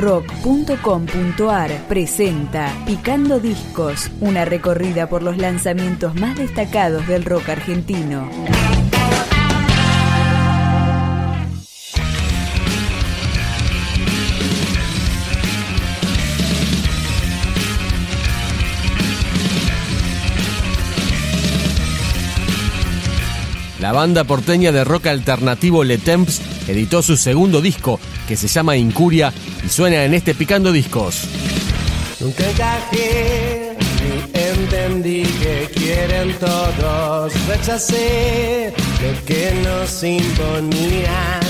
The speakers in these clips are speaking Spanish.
rock.com.ar presenta Picando Discos, una recorrida por los lanzamientos más destacados del rock argentino. La banda porteña de rock alternativo Le Temps editó su segundo disco, que se llama Incuria, y suena en este Picando Discos. Nunca encajé ni entendí que quieren todos. Rechacé lo que nos imponía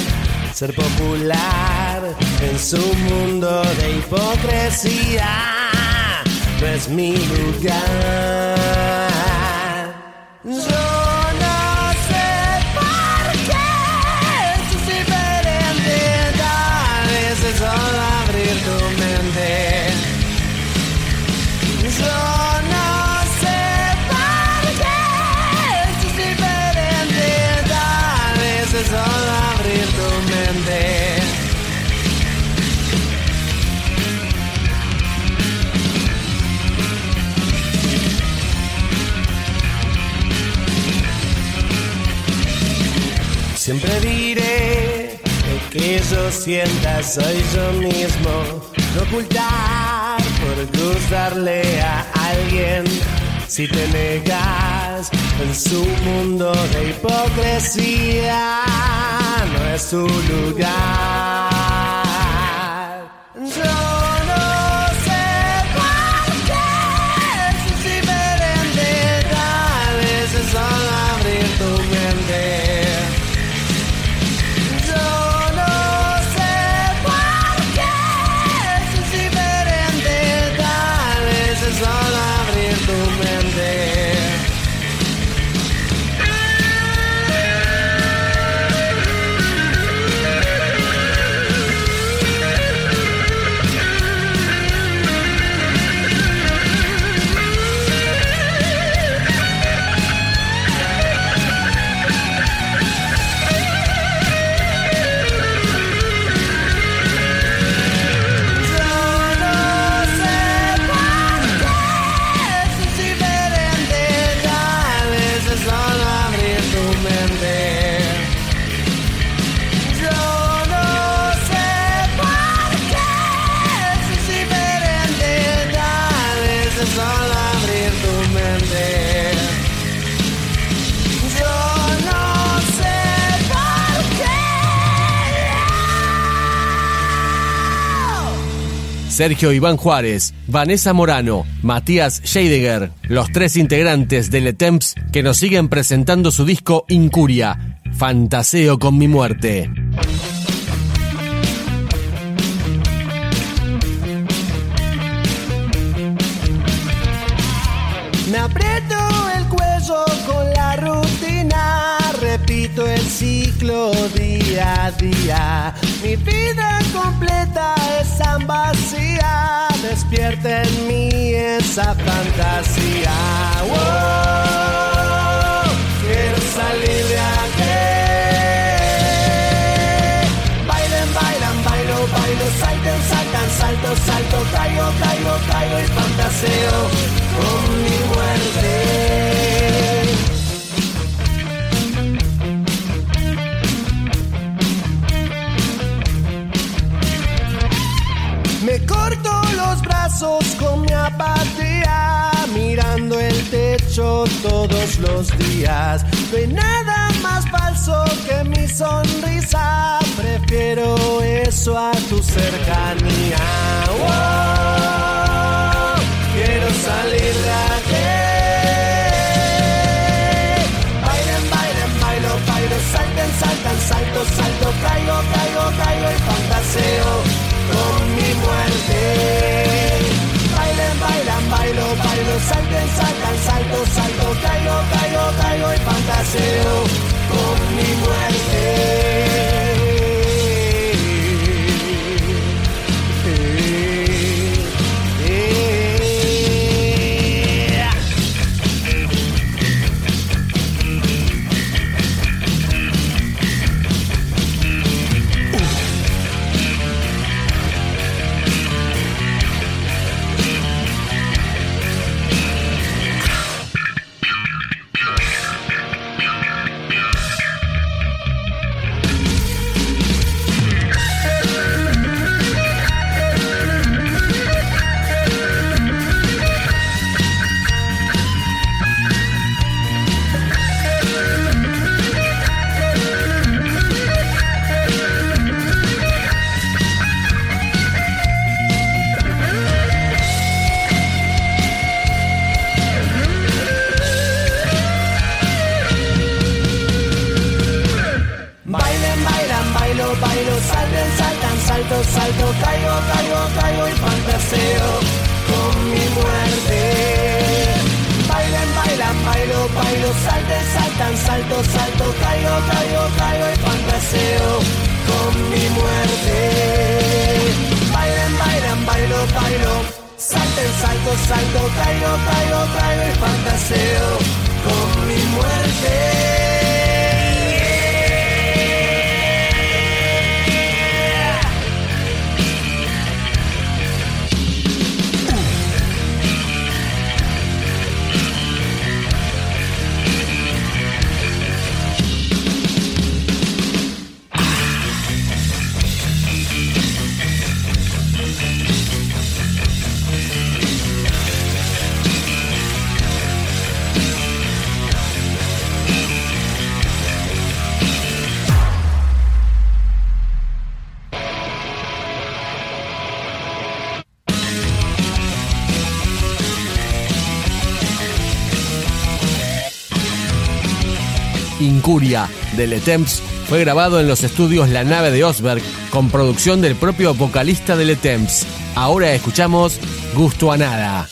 ser popular en su mundo de hipocresía. No es mi lugar. Siempre que yo sienta soy yo mismo, ocultar por gustarle a alguien. Si te negas en su mundo de hipocresía, no es su lugar. Sergio Iván Juárez, Vanessa Morano, Matías Scheidegger, los tres integrantes de Le Temps que nos siguen presentando su disco Incuria, Fantaseo con mi muerte. Me aprieto el cuello con la rutina, repito el ciclo día a día. Mi vida completa es tan vacía, despierta en mí esa fantasía. quiero salir de aquí. Bailen, bailan, bailo, bailo, salten, saltan, salto, salto, caigo, caigo, caigo y fantaseo con mi apatía, mirando el techo todos los días. No hay nada más falso que mi sonrisa, prefiero eso a tu cercanía. quiero salir de aquí. Bailen, bailen, bailo, bailo, salten, saltan, salto, salto, caigo, caigo, caigo y fantaseo con mi muerte. Salto, salten, saltan, salto, salto, caigo, caigo, caigo y fantaseo con mi muerte. Bailen, bailan, bailo, bailo, salten, saltan, salto, salto, caigo, caigo, caigo y fantaseo con mi muerte. Bailen, bailan, bailo, bailo, salten, salto, salto, caigo, caigo, caigo y fantaseo De Le Temps fue grabado en los estudios La Nave de Osberg con producción del propio vocalista de Le Temps. Ahora escuchamos Gusto a Nada.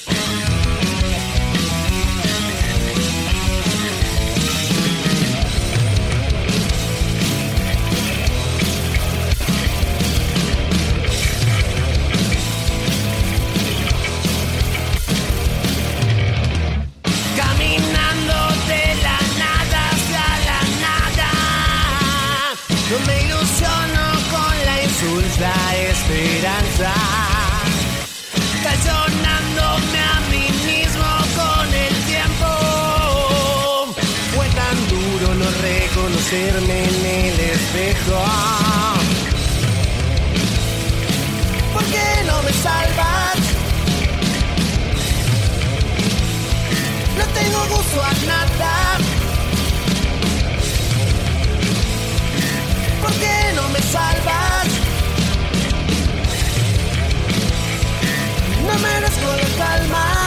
Reconocerme en el espejo. ¿Por qué no me salvas? No tengo gusto a nada. ¿Por qué no me salvas? No merezco la calma.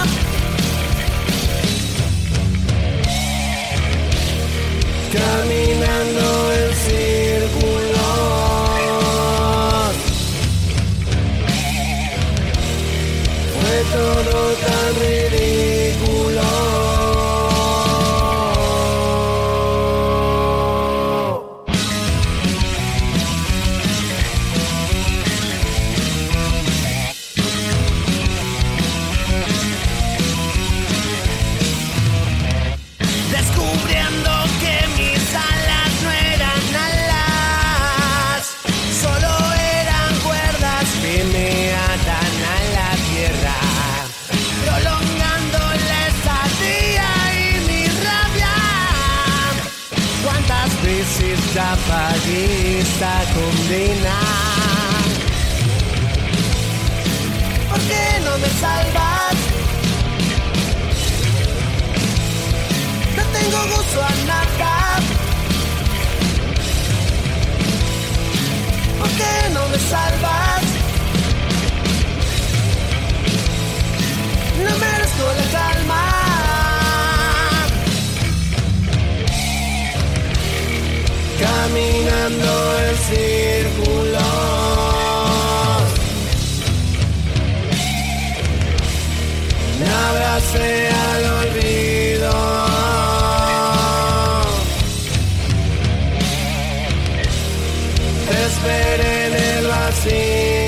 ¿Por qué no me salvas? No tengo gusto a nada. ¿Por qué no me salvas? No merezco la calma. Caminando en círculos. Abracé al olvido. Te esperé en el vacío.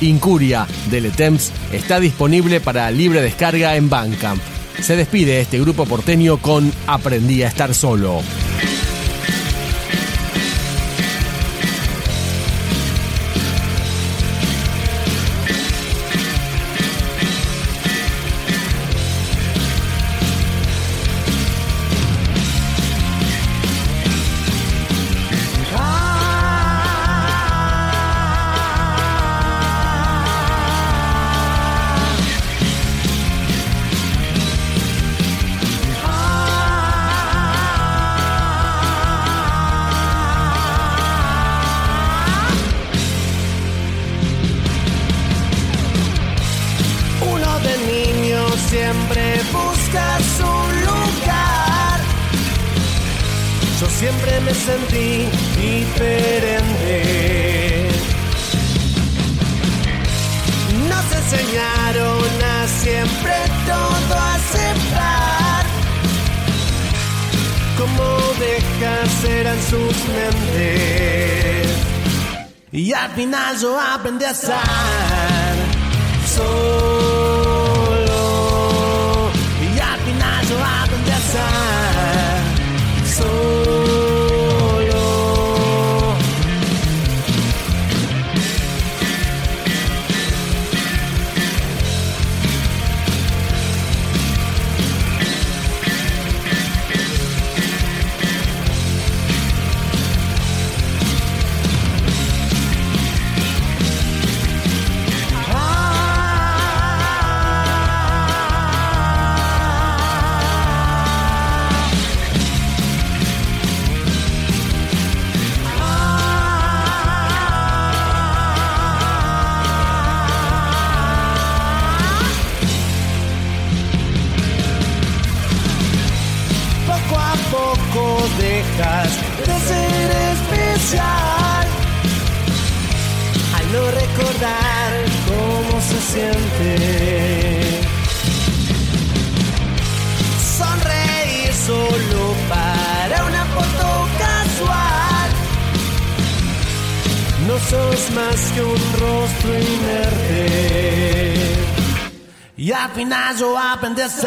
Incuria de Le Temps está disponible para libre descarga en Bandcamp. Se despide este grupo porteño con Aprendí a estar solo. Ovejas eran sus mentes. Y al final yo aprendí a ser dejas recordar cómo se siente. Sonreír solo para una foto casual. No sos más que un rostro inerte. Y al final yo aprendí a ser